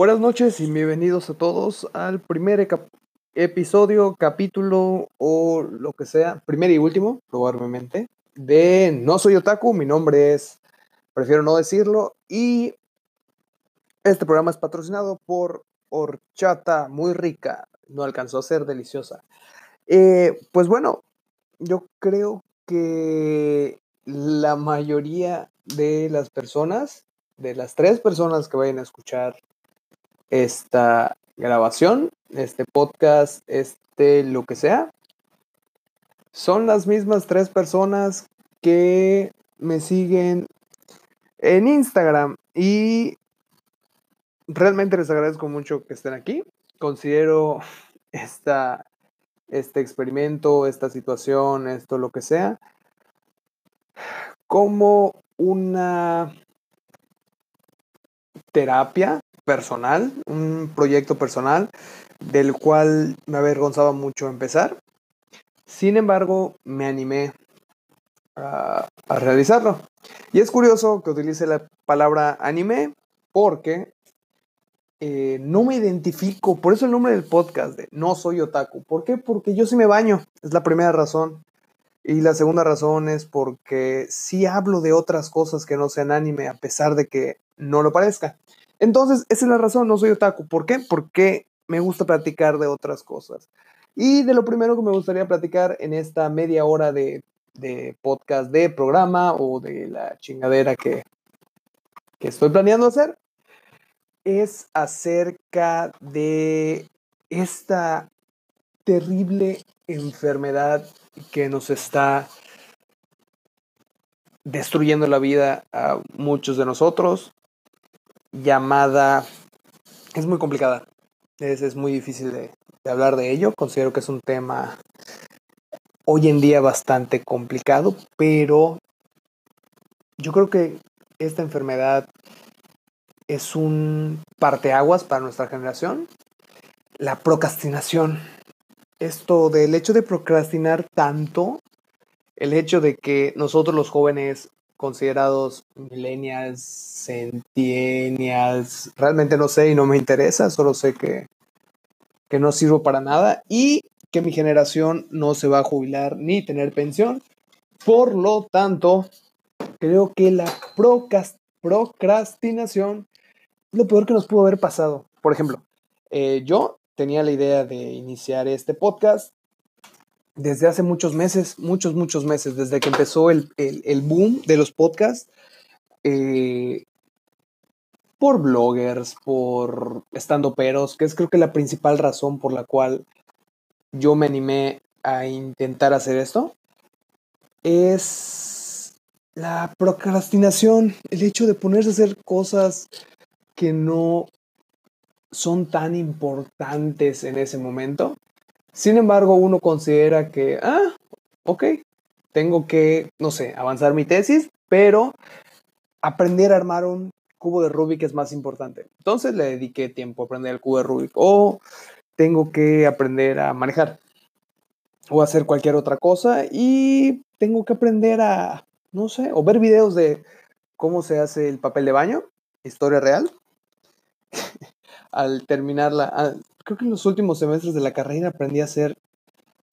Buenas noches y bienvenidos a todos al primer episodio, capítulo o lo que sea, primer y último, probablemente, de No Soy Otaku. Mi nombre es, prefiero no decirlo, y este programa es patrocinado por Horchata, muy rica, no alcanzó a ser deliciosa. Eh, pues bueno, yo creo que la mayoría de las personas, de las tres personas que vayan a escuchar esta grabación, este podcast, este lo que sea, son las mismas tres personas que me siguen en Instagram y realmente les agradezco mucho que estén aquí. Considero esta, este experimento, esta situación, esto lo que sea, como una terapia personal, un proyecto personal del cual me avergonzaba mucho empezar. Sin embargo, me animé a, realizarlo. Y es curioso que utilice la palabra anime porque eh, no me identifico, por eso el nombre del podcast de No Soy Otaku. ¿Por qué? Porque yo sí me baño, es la primera razón. Y la segunda razón es porque sí hablo de otras cosas que no sean anime, a pesar de que no lo parezca. Entonces, esa es la razón, no soy otaku. ¿Por qué? Porque me gusta platicar de otras cosas. Y de lo primero que me gustaría platicar en esta media hora de, podcast, de programa o de la chingadera que, que estoy planeando hacer, es acerca de esta terrible enfermedad que nos está destruyendo la vida a muchos de nosotros, llamada... Es muy complicada. Es, es muy difícil de, hablar de ello. Considero que es un tema hoy en día bastante complicado, pero yo creo que esta enfermedad es un parteaguas para nuestra generación. La procrastinación. Esto del hecho de procrastinar tanto, el hecho de que nosotros los jóvenes considerados millennials, centennials, realmente no sé y no me interesa, solo sé que, que no sirvo para nada y que mi generación no se va a jubilar ni tener pensión. Por lo tanto, creo que la procrastinación es lo peor que nos pudo haber pasado. Por ejemplo, eh, yo tenía la idea de iniciar este podcast desde hace muchos meses, muchos, muchos meses, desde que empezó el, boom de los podcasts, eh, por bloggers, por estando peros, que es creo que la principal razón por la cual yo me animé a intentar hacer esto, es la procrastinación, el hecho de ponerse a hacer cosas que no son tan importantes en ese momento sin embargo, uno considera que, ah, ok, tengo que, no sé, avanzar mi tesis, pero aprender a armar un cubo de Rubik es más importante. Entonces le dediqué tiempo a aprender el cubo de Rubik o tengo que aprender a manejar o hacer cualquier otra cosa y tengo que aprender a, no sé, o ver videos de cómo se hace el papel de baño, historia real. Al terminar la, creo que en los últimos semestres de la carrera aprendí a hacer,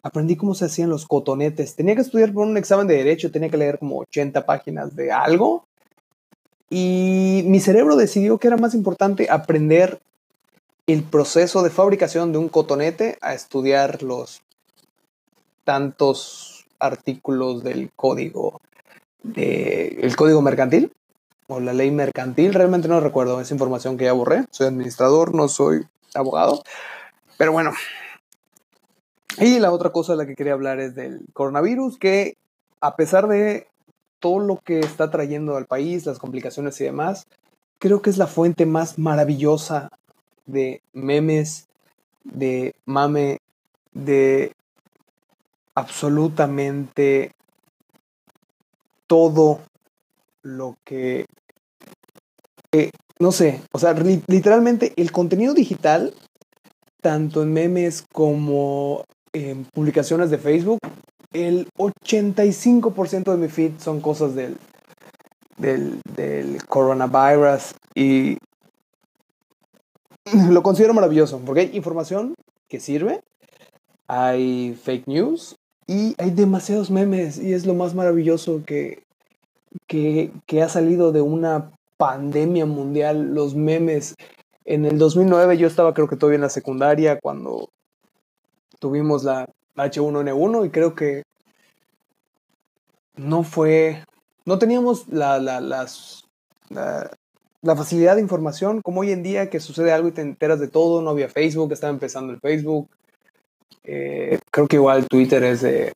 aprendí cómo se hacían los cotonetes. Tenía que estudiar por un examen de derecho, tenía que leer como 80 páginas de algo. Y mi cerebro decidió que era más importante aprender el proceso de fabricación de un cotonete a estudiar los tantos artículos del código de, el código mercantil o la ley mercantil, realmente no recuerdo, esa información que ya borré. Soy administrador, no soy abogado. Pero bueno. Y la otra cosa de la que quería hablar es del coronavirus, que a pesar de todo lo que está trayendo al país, las complicaciones y demás, creo que es la fuente más maravillosa de memes, de mame, de absolutamente todo lo que no sé, o sea, literalmente el contenido digital, tanto en memes como en publicaciones de Facebook, el 85% de mi feed son cosas del, del, del coronavirus y lo considero maravilloso, porque hay información que sirve, hay fake news y hay demasiados memes y es lo más maravilloso que, que, ha salido de una pandemia mundial, los memes. En el 2009 yo estaba creo que todavía en la secundaria cuando tuvimos la H1N1 y creo que no fue, no teníamos la, la, la, facilidad de información como hoy en día que sucede algo y te enteras de todo, no había Facebook, estaba empezando el Facebook. Eh, creo que igual Twitter es de,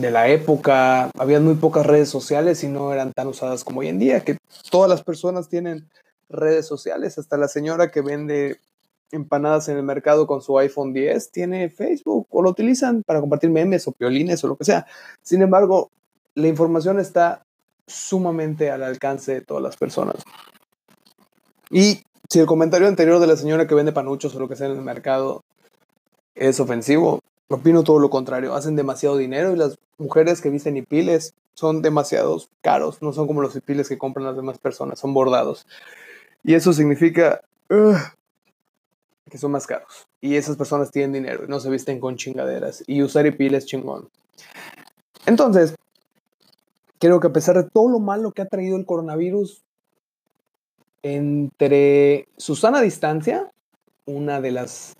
de la época, había muy pocas redes sociales y no eran tan usadas como hoy en día, que todas las personas tienen redes sociales, hasta la señora que vende empanadas en el mercado con su iPhone 10 tiene Facebook o lo utilizan para compartir memes o piolines o lo que sea. Sin embargo, la información está sumamente al alcance de todas las personas. Y si el comentario anterior de la señora que vende panuchos o lo que sea en el mercado es ofensivo, opino todo lo contrario. Hacen demasiado dinero y las mujeres que visten hipiles son demasiados caros. No son como los hipiles que compran las demás personas, son bordados. Y eso significa que son más caros. Y esas personas tienen dinero y no se visten con chingaderas. Y usar hipiles chingón. Entonces, creo que a pesar de todo lo malo que ha traído el coronavirus, entre su sana distancia, una de las,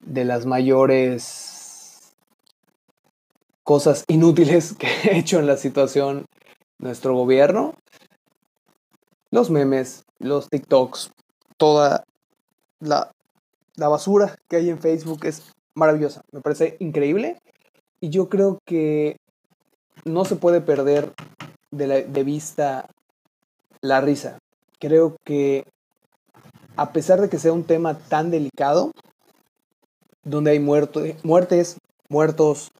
de las mayores cosas inútiles que ha hecho en la situación nuestro gobierno, los memes, los TikToks, toda la, la basura que hay en Facebook es maravillosa, me parece increíble y yo creo que no se puede perder de, vista la risa. Creo que a pesar de que sea un tema tan delicado, donde hay muertes, muertos,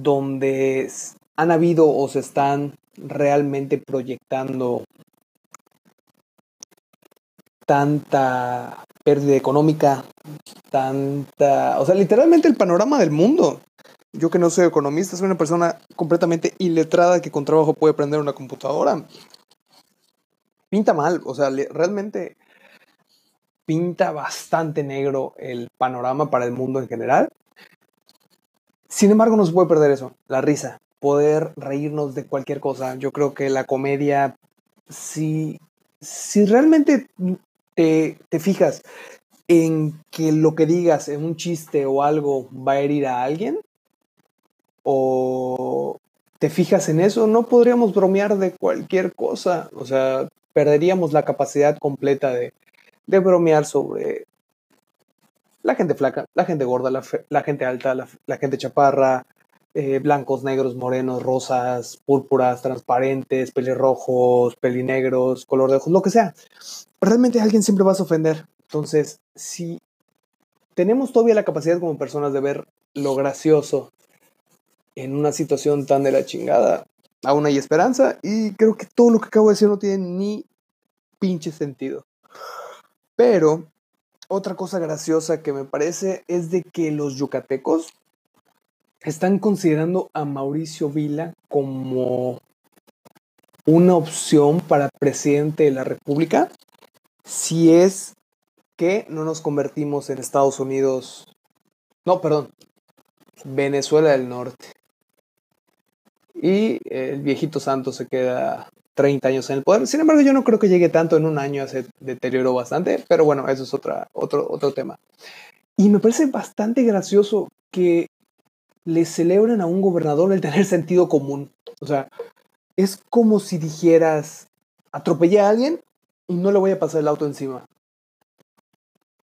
donde han habido o se están realmente proyectando tanta pérdida económica, tanta, o sea, literalmente el panorama del mundo yo que no soy economista, soy una persona completamente iletrada que con trabajo puede prender una computadora. Pinta mal, o sea, realmente pinta bastante negro el panorama para el mundo en general. Sin embargo, no se puede perder eso, la risa, poder reírnos de cualquier cosa. Yo creo que la comedia, si, si realmente te, te fijas en que lo que digas en un chiste o algo va a herir a alguien, o te fijas en eso, no podríamos bromear de cualquier cosa. O sea, perderíamos la capacidad completa de, de bromear sobre la gente flaca, la gente gorda, la, gente alta, la, gente chaparra, eh, blancos, negros, morenos, rosas, púrpuras, transparentes, pelirrojos, pelinegros, color de ojos, lo que sea. Realmente alguien siempre vas a ofender. Entonces, si tenemos todavía la capacidad como personas de ver lo gracioso en una situación tan de la chingada, aún hay esperanza y creo que todo lo que acabo de decir no tiene ni pinche sentido. Pero otra cosa graciosa que me parece es de que los yucatecos están considerando a Mauricio Vila como una opción para presidente de la República si es que no nos convertimos en Estados Unidos. No, perdón. Venezuela del Norte y el viejito santo se queda 30 años en el poder. Sin embargo, yo no creo que llegue tanto en un año, se deterioró bastante, pero bueno, eso es otra, otro, otro tema. Y me parece bastante gracioso que le celebren a un gobernador el tener sentido común. O sea, es como si dijeras, atropellé a alguien y no le voy a pasar el auto encima.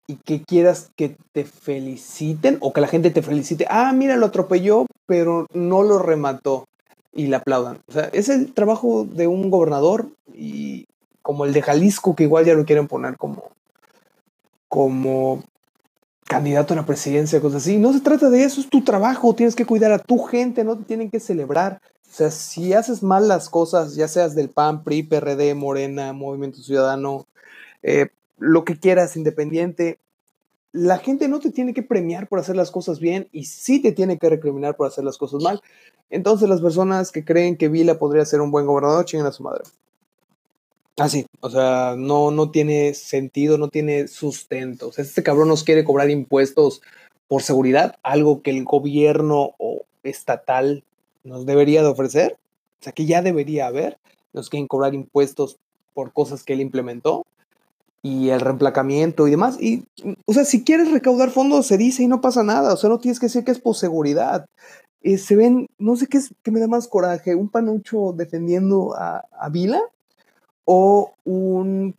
Y que quieras que te feliciten o que la gente te felicite. Ah, mira, lo atropelló, pero no lo remató y le aplaudan. O sea, es el trabajo de un gobernador y como el de Jalisco, que igual ya lo quieren poner como, como candidato a la presidencia, cosas así. No se trata de eso, es tu trabajo, tienes que cuidar a tu gente, no te tienen que celebrar. O sea, si haces mal las cosas, ya seas del PAN, PRI, PRD, Morena, Movimiento Ciudadano, eh, lo que quieras, independiente, la gente no te tiene que premiar por hacer las cosas bien y sí te tiene que recriminar por hacer las cosas mal. Entonces las personas que creen que Vila podría ser un buen gobernador, chingan a su madre. Así, o sea, no, no tiene sentido, no tiene sustento. O sea, este cabrón nos quiere cobrar impuestos por seguridad, algo que el gobierno o estatal nos debería de ofrecer, o sea, que ya debería haber, nos quieren cobrar impuestos por cosas que él implementó y el reemplacamiento y demás. Y, o sea, si quieres recaudar fondos, se dice y no pasa nada, o sea, no tienes que decir que es por seguridad. Eh, se ven, no sé qué es, qué me da más coraje, un panucho defendiendo a, a Vila o un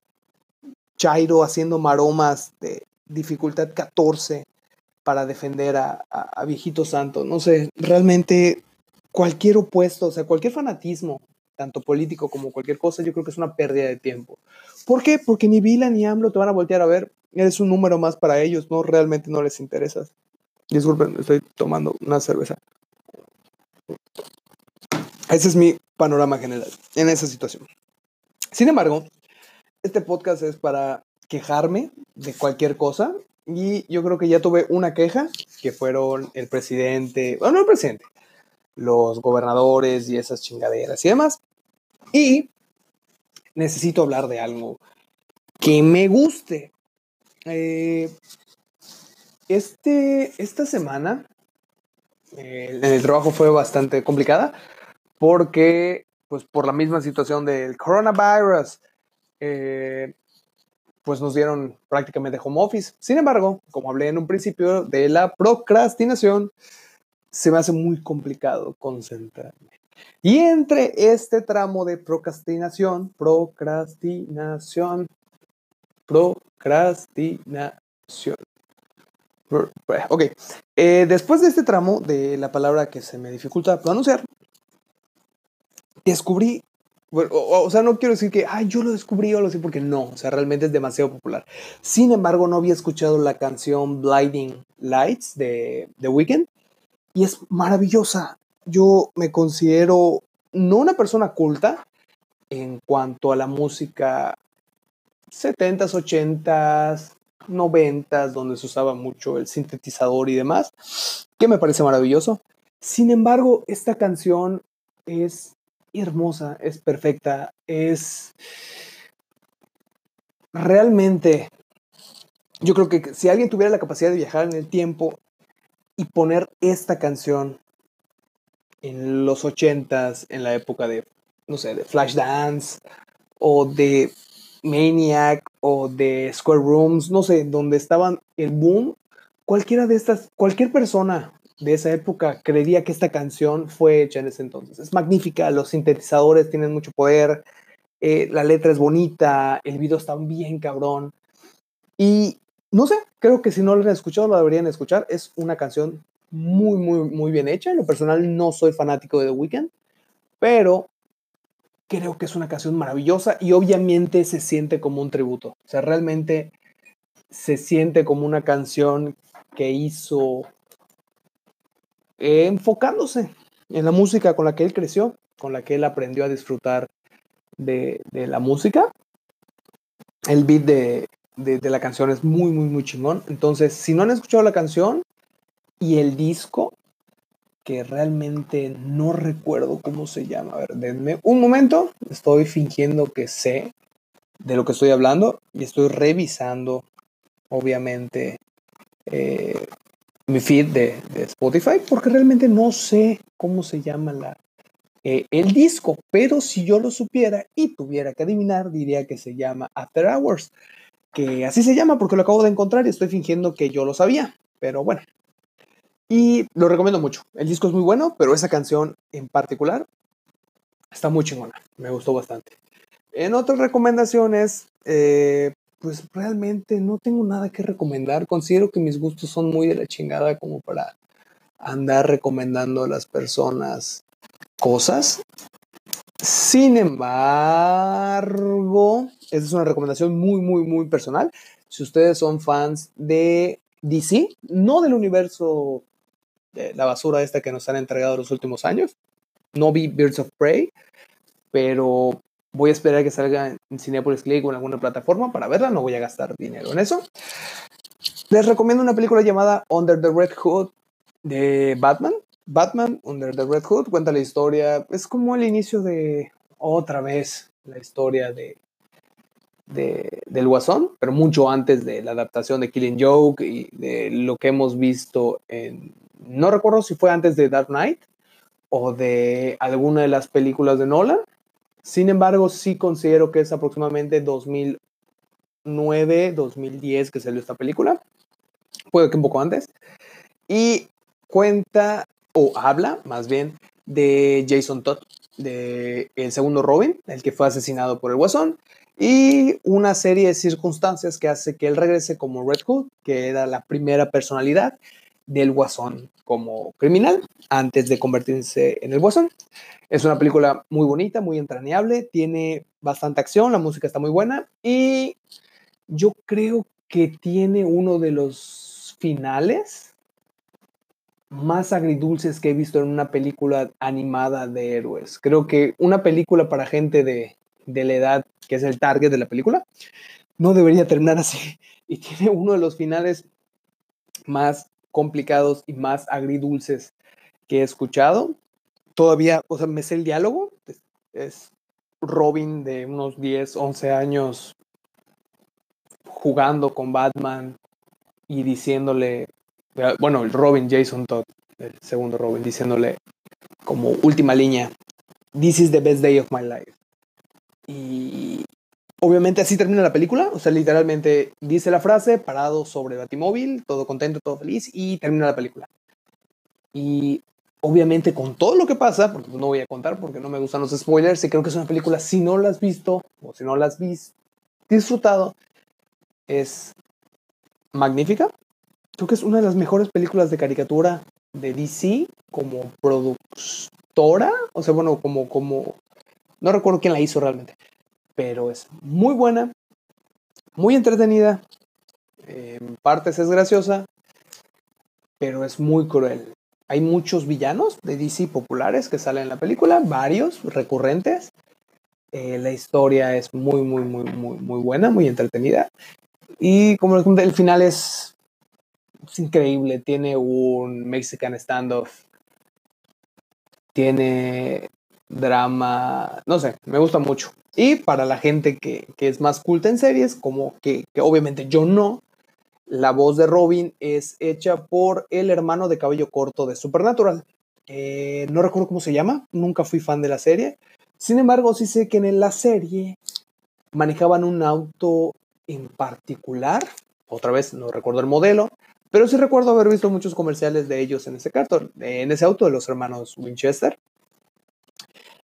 Chairo haciendo maromas de dificultad 14 para defender a, a, Viejito Santo. No sé, realmente cualquier opuesto, o sea, cualquier fanatismo, tanto político como cualquier cosa, yo creo que es una pérdida de tiempo. ¿Por qué? Porque ni Vila ni AMLO te van a voltear a ver. Eres un número más para ellos, no realmente no les interesas. Disculpen, estoy tomando una cerveza. Ese es mi panorama general en esa situación. Sin embargo, este podcast es para quejarme de cualquier cosa y yo creo que ya tuve una queja, que fueron el presidente, bueno, no el presidente, los gobernadores y esas chingaderas y demás. Y necesito hablar de algo que me guste. Eh, este, esta semana eh, el trabajo fue bastante complicada porque, pues por la misma situación del coronavirus, eh, pues nos dieron prácticamente home office. Sin embargo, como hablé en un principio de la procrastinación, se me hace muy complicado concentrarme. Y entre este tramo de procrastinación, procrastinación, procrastinación. Ok, eh, después de este tramo de la palabra que se me dificulta pronunciar, descubrí, o, sea, no quiero decir que, ay, yo lo descubrí o lo sé, porque no, o sea, realmente es demasiado popular. Sin embargo, no había escuchado la canción Blinding Lights de The Weeknd y es maravillosa. Yo me considero no una persona culta en cuanto a la música 70s, 80s, 90s, donde se usaba mucho el sintetizador y demás, que me parece maravilloso. Sin embargo, esta canción es hermosa, es perfecta, es realmente, yo creo que si alguien tuviera la capacidad de viajar en el tiempo y poner esta canción en los ochentas, en la época de, no sé, de Flashdance o de Maniac o de Square Rooms, no sé, donde estaban el boom, cualquiera de estas, cualquier persona de esa época creería que esta canción fue hecha en ese entonces. Es magnífica, los sintetizadores tienen mucho poder, eh, la letra es bonita, el video está bien cabrón. Y no sé, creo que si no lo han escuchado, lo deberían escuchar. Es una canción muy, muy, muy bien hecha. En lo personal no soy fanático de The Weeknd, pero creo que es una canción maravillosa y obviamente se siente como un tributo. O sea, realmente se siente como una canción que hizo enfocándose en la música con la que él creció, con la que él aprendió a disfrutar de, la música. El beat de, de, la canción es muy, muy, muy chingón. Entonces, si no han escuchado la canción y el disco, que realmente no recuerdo cómo se llama. A ver, denme un momento. Estoy fingiendo que sé de lo que estoy hablando y estoy revisando, obviamente, eh, mi feed de, Spotify porque realmente no sé cómo se llama la, eh, el disco, pero si yo lo supiera y tuviera que adivinar, diría que se llama After Hours, que así se llama porque lo acabo de encontrar y estoy fingiendo que yo lo sabía, pero bueno. Y lo recomiendo mucho. El disco es muy bueno, pero esa canción en particular está muy chingona. Me gustó bastante. En otras recomendaciones, eh, pues realmente no tengo nada que recomendar. Considero que mis gustos son muy de la chingada como para andar recomendando a las personas cosas. Sin embargo, esta es una recomendación muy, muy, muy personal. Si ustedes son fans de DC, no del universo de la basura esta que nos han entregado los últimos años, no vi Birds of Prey, pero Voy a esperar que salga en Cinepolis Click o en alguna plataforma para verla, no voy a gastar dinero en eso. Les recomiendo una película llamada Under the Red Hood de Batman. Batman Under the Red Hood cuenta la historia, es como el inicio de otra vez la historia de del Guasón, pero mucho antes de la adaptación de Killing Joke y de lo que hemos visto en... No recuerdo si fue antes de Dark Knight o de alguna de las películas de Nolan. Sin embargo, sí considero que es aproximadamente 2009, 2010 que salió esta película. Puede que un poco antes. Y cuenta, o habla más bien, de Jason Todd, de el segundo Robin, el que fue asesinado por el Guasón, y una serie de circunstancias que hace que él regrese como Red Hood, que era la primera personalidad del Guasón como criminal antes de convertirse en el Guasón. Es una película muy bonita, muy entrañable, tiene bastante acción, la música está muy buena y yo creo que tiene uno de los finales más agridulces que he visto en una película animada de héroes. Creo que una película para gente de, de la edad que es el target de la película, no debería terminar así. Y tiene uno de los finales más complicados y más agridulces que he escuchado. Todavía, o sea, me sé el diálogo. Es, Robin de unos 10, 11 años jugando con Batman y diciéndole, bueno, el Robin Jason Todd, el segundo Robin, diciéndole como última línea, This is the best day of my life. Y obviamente así termina la película, o sea, literalmente dice la frase, parado sobre Batimóvil, todo contento, todo feliz, y termina la película. Y obviamente con todo lo que pasa, porque no voy a contar porque no me gustan los spoilers, y creo que es una película, si no la has visto, o si no la has visto, disfrutado, es magnífica. Creo que es una de las mejores películas de caricatura de DC como productora, o sea, bueno, como, como no recuerdo quién la hizo realmente, pero es muy buena, muy entretenida, en partes es graciosa, pero es muy cruel. Hay muchos villanos de DC populares que salen en la película, varios recurrentes. Eh, la historia es muy, muy, muy, muy, muy buena, muy entretenida. Y como les el final es, es increíble. Tiene un Mexican standoff. Tiene drama, no sé, me gusta mucho. Y para la gente que, es más culta en series, como que, obviamente yo no, la voz de Robin es hecha por el hermano de cabello corto de Supernatural. No recuerdo cómo se llama, nunca fui fan de la serie. Sin embargo, sí sé que en la serie manejaban un auto en particular. Otra vez no recuerdo el modelo, pero sí recuerdo haber visto muchos comerciales de ellos en ese cartón, en ese auto de los hermanos Winchester.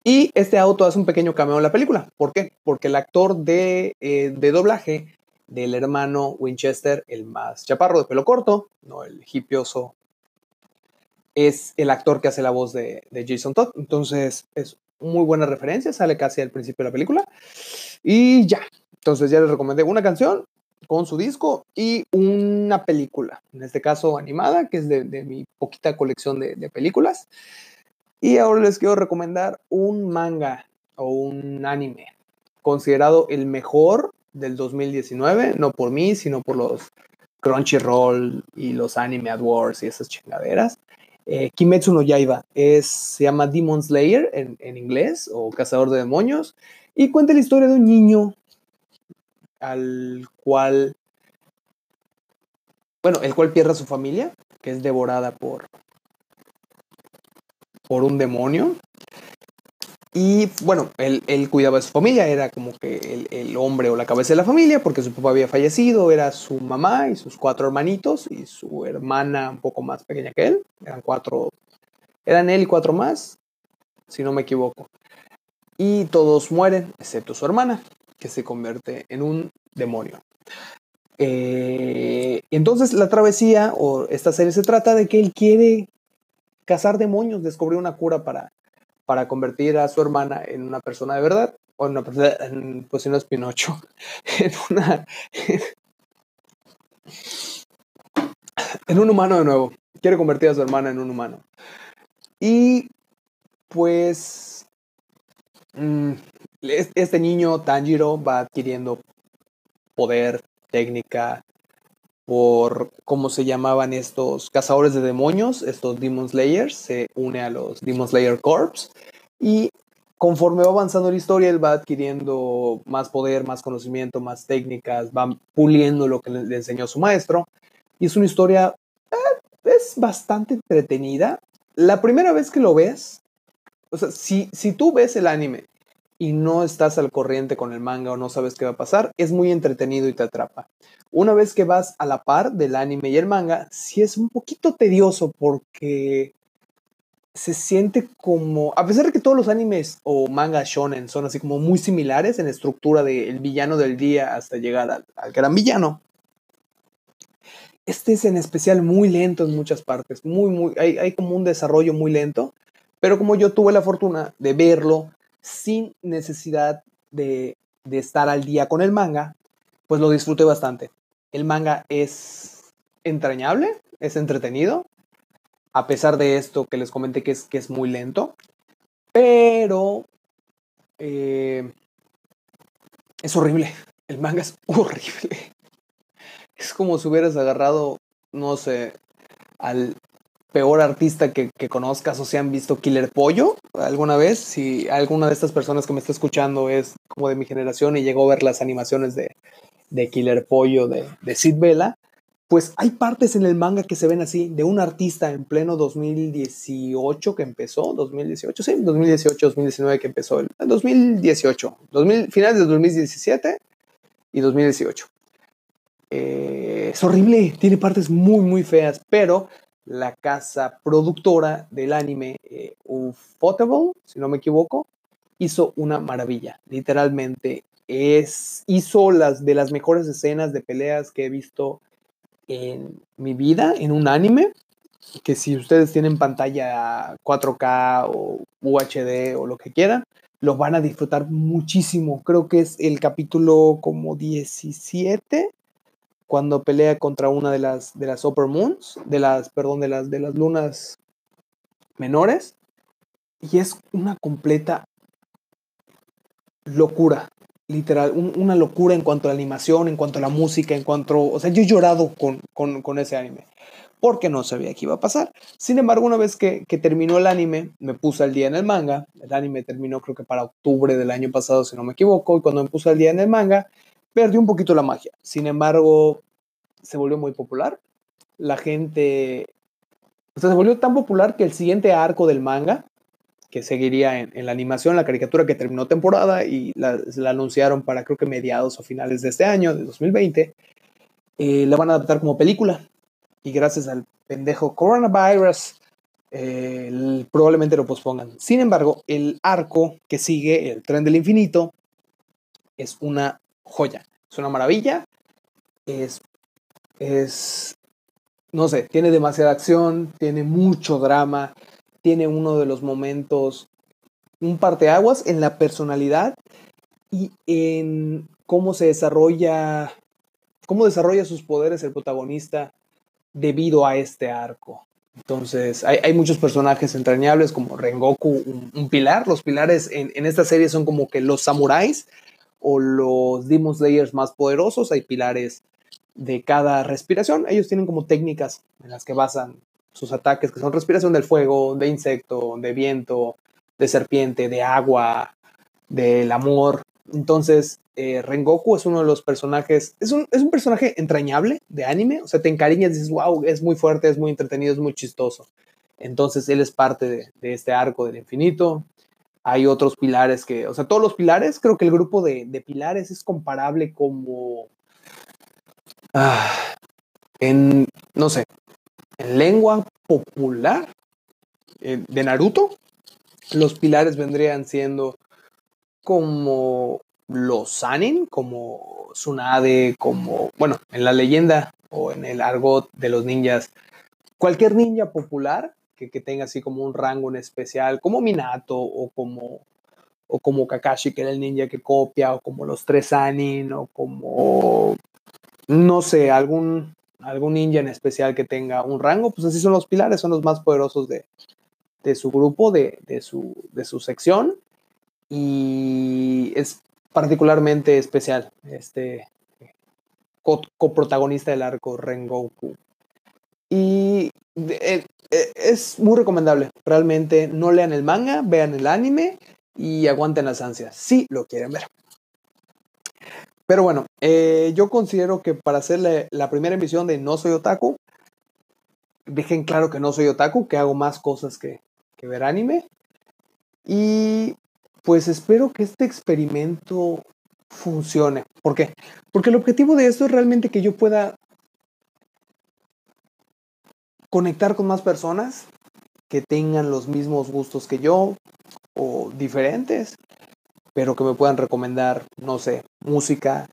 Y este auto hace un pequeño cameo en la película. ¿Por qué? Porque el actor de, eh, de doblaje del hermano Winchester, el más chaparro de pelo corto, no el hipioso, es el actor que hace la voz de, de, Jason Todd. Entonces es muy buena referencia, sale casi al principio de la película. Y ya, entonces ya les recomendé una canción con su disco y una película, en este caso animada, que es de, mi poquita colección de, películas. Y ahora les quiero recomendar un manga o un anime considerado el mejor del 2019, no por mí, sino por los Crunchyroll y los Anime Awards y esas chingaderas. Eh, Kimetsu no Yaiba es, se llama Demon Slayer en, inglés o Cazador de Demonios y cuenta la historia de un niño al cual, bueno, el cual pierde a su familia, que es devorada por, por un demonio. Y bueno, él, él, cuidaba de su familia, era como que el, el, hombre o la cabeza de la familia, porque su papá había fallecido, era su mamá y sus cuatro hermanitos y su hermana un poco más pequeña que él. Eran cuatro, eran él y cuatro más, si no me equivoco. Y todos mueren, excepto su hermana, que se convierte en un demonio. Eh, entonces la travesía o esta serie se trata de que él quiere cazar demonios, descubrió una cura para, para convertir a su hermana en una persona de verdad, o en una persona, pues si Pinocho, en una... en un humano de nuevo. Quiere convertir a su hermana en un humano. Y pues mm, este niño, Tanjiro, va adquiriendo poder, técnica, por cómo se llamaban estos cazadores de demonios, estos Demon Slayers, se une a los Demon Slayer Corps y conforme va avanzando la historia, él va adquiriendo más poder, más conocimiento, más técnicas, va puliendo lo que le, enseñó su maestro. Y es una historia, eh, es bastante entretenida. La primera vez que lo ves, o sea, si, si tú ves el anime y no estás al corriente con el manga o no sabes qué va a pasar, es muy entretenido y te atrapa. Una vez que vas a la par del anime y el manga, sí es un poquito tedioso porque se siente como, a pesar de que todos los animes o manga shonen son así como muy similares en estructura del villano del día hasta llegar al, gran villano, este es en especial muy lento en muchas partes, muy, muy, hay, hay como un desarrollo muy lento, pero como yo tuve la fortuna de verlo sin necesidad de, estar al día con el manga, pues lo disfruté bastante. El manga es entrañable, es entretenido, a pesar de esto que les comenté que es, que es muy lento, pero eh, es horrible. El manga es horrible. Es como si hubieras agarrado, no sé, al peor artista que, conozcas o se han visto Killer Pollo alguna vez. Si alguna de estas personas que me está escuchando es como de mi generación y llegó a ver las animaciones de, Killer Pollo de, de Sid Vela, pues hay partes en el manga que se ven así, de un artista en pleno 2018 que empezó, 2018, sí, 2018, 2019 que empezó, el 2018, 2000, finales de 2017 y 2018. Eh, es horrible, tiene partes muy, muy feas, pero la casa productora del anime, eh, Ufotable, si no me equivoco, hizo una maravilla. Literalmente es, hizo las de las mejores escenas de peleas que he visto en mi vida en un anime, que si ustedes tienen pantalla 4K o UHD o lo que quieran, lo van a disfrutar muchísimo. Creo que es el capítulo como 17 cuando pelea contra una de las de las Upper Moons, de las perdón, de las de las lunas menores y es una completa locura literal, una locura en cuanto a la animación, en cuanto a la música, en cuanto, o sea, yo he llorado con, con, con ese anime, porque no sabía qué iba a pasar. Sin embargo, una vez que, que, terminó el anime, me puse al día en el manga, el anime terminó creo que para octubre del año pasado, si no me equivoco, y cuando me puse al día en el manga, perdí un poquito la magia. Sin embargo, se volvió muy popular. La gente, o sea, se volvió tan popular que el siguiente arco del manga, que seguiría en, la animación, la caricatura que terminó temporada y la, anunciaron para creo que mediados o finales de este año, de 2020, eh, la van a adaptar como película. Y gracias al pendejo coronavirus, eh, probablemente lo pospongan. Sin embargo, el arco que sigue, el tren del infinito, es una joya, es una maravilla, es, es, no sé, tiene demasiada acción, tiene mucho drama, tiene uno de los momentos, un parteaguas en la personalidad y en cómo se desarrolla, cómo desarrolla sus poderes el protagonista debido a este arco. Entonces, hay, muchos personajes entrañables como Rengoku, un, pilar. Los pilares en, en, esta serie son como que los samuráis o los Demon Slayers más poderosos. Hay pilares de cada respiración. Ellos tienen como técnicas en las que basan sus ataques, que son respiración del fuego, de insecto, de viento, de serpiente, de agua, del amor. Entonces, eh, Rengoku es uno de los personajes, es un, es un, personaje entrañable de anime, o sea, te encariñas dices, wow, es muy fuerte, es muy entretenido, es muy chistoso. Entonces, él es parte de este arco del infinito. Hay otros pilares que, o sea, todos los pilares, creo que el grupo de, pilares es comparable como... Ah, en, no sé, en lengua popular de Naruto, los pilares vendrían siendo como los Sanin, como Tsunade, como, bueno, en la leyenda o en el argot de los ninjas, cualquier ninja popular que, tenga así como un rango en especial, como Minato o como, o como Kakashi, que era el ninja que copia, o como los tres Sanin, o como, no sé, algún, algún ninja en especial que tenga un rango, pues así son los pilares, son los más poderosos de, su grupo, de, su, de su sección. Y es particularmente especial este coprotagonista del arco Rengoku. Y es muy recomendable. Realmente no lean el manga, vean el anime. y aguanten las ansias si lo quieren ver. Pero bueno, eh, yo considero que para hacer la, primera emisión de No Soy Otaku, dejen claro que no soy otaku, que hago más cosas que, que ver anime. Y pues espero que este experimento funcione. ¿Por qué? Porque el objetivo de esto es realmente que yo pueda conectar con más personas que tengan los mismos gustos que yo o diferentes pero que me puedan recomendar, no sé, música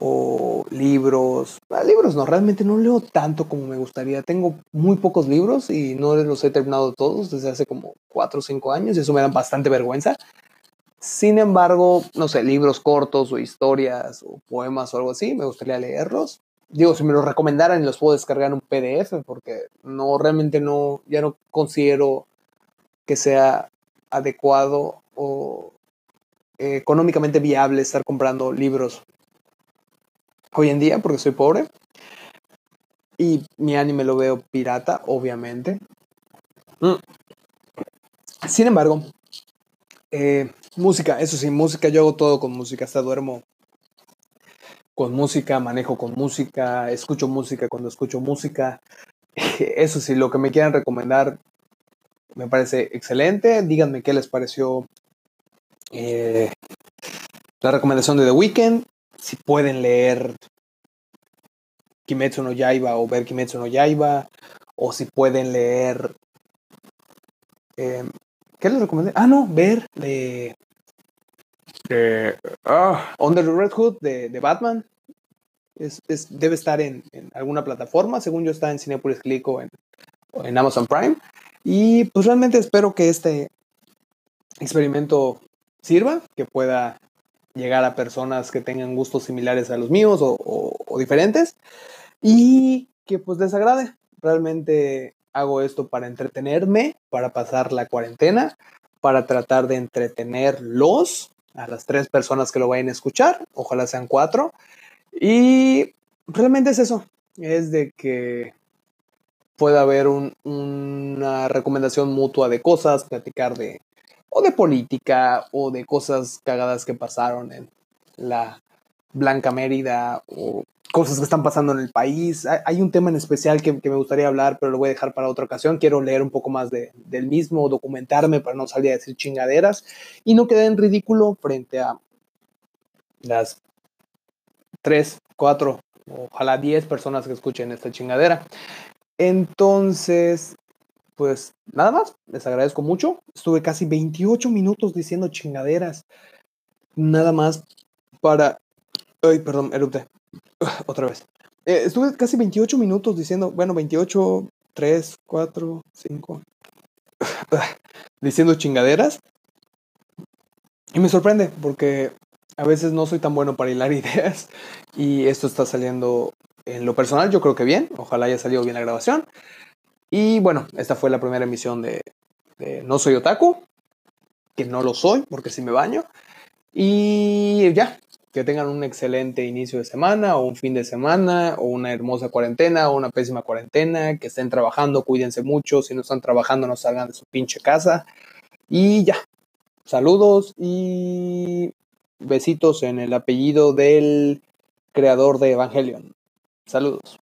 o libros. Ah, libros no, realmente no leo tanto como me gustaría. Tengo muy pocos libros y no los he terminado todos desde hace como 4 o 5 años y eso me da bastante vergüenza. Sin embargo, no sé, libros cortos o historias o poemas o algo así, me gustaría leerlos. Digo, si me los recomendaran y los puedo descargar en un PDF, porque no, realmente no, ya no considero que sea adecuado o económicamente viable estar comprando libros hoy en día porque soy pobre. Y mi anime lo veo pirata, obviamente. Mm. Sin embargo, eh, música, eso sí, música, yo hago todo con música, hasta duermo con música, manejo con música, escucho música cuando escucho música. Eso sí, lo que me quieran recomendar me parece excelente. Díganme qué les pareció eh, la recomendación de The Weeknd, si pueden leer Kimetsu no Yaiba o ver Kimetsu no Yaiba, o si pueden leer... Em, ¿Qué les recomendé? Ah, no, ver de... de ah, Under the Red Hood de, Batman. Es, debe estar en, alguna plataforma, según yo está en Cinepolis Click o en, o en Amazon Prime. Y pues realmente espero que este experimento sirva, que pueda llegar a personas que tengan gustos similares a los míos o, diferentes y que pues les agrade. Realmente hago esto para entretenerme, para pasar la cuarentena, para tratar de entretenerlos a las tres personas que lo vayan a escuchar, ojalá sean cuatro. Y realmente es eso, es de que pueda haber una recomendación mutua de cosas, platicar de, o de política o de cosas cagadas que pasaron en la Blanca Mérida o cosas que están pasando en el país. Hay un tema en especial que, me gustaría hablar, pero lo voy a dejar para otra ocasión. Quiero leer un poco más de, del mismo, documentarme para no salir a decir chingaderas y no quedar en ridículo frente a las tres, cuatro, ojalá diez personas que escuchen esta chingadera. Entonces, pues nada más, les agradezco mucho. Estuve casi 28 minutos diciendo chingaderas. Nada más para... Ay, perdón, erupte. Otra vez. Eh, estuve casi 28 minutos diciendo, bueno, 28, 3, 4, 5. diciendo chingaderas. Y me sorprende porque a veces no soy tan bueno para hilar ideas y esto está saliendo en lo personal, yo creo que bien. Ojalá haya salido bien la grabación. Y bueno, esta fue la primera emisión de, No Soy Otaku, que no lo soy porque sí me baño. Y ya, que tengan un excelente inicio de semana o un fin de semana o una hermosa cuarentena o una pésima cuarentena, que estén trabajando, cuídense mucho, si no están trabajando no salgan de su pinche casa. Y ya, saludos y besitos en el apellido del creador de Evangelion. Saludos.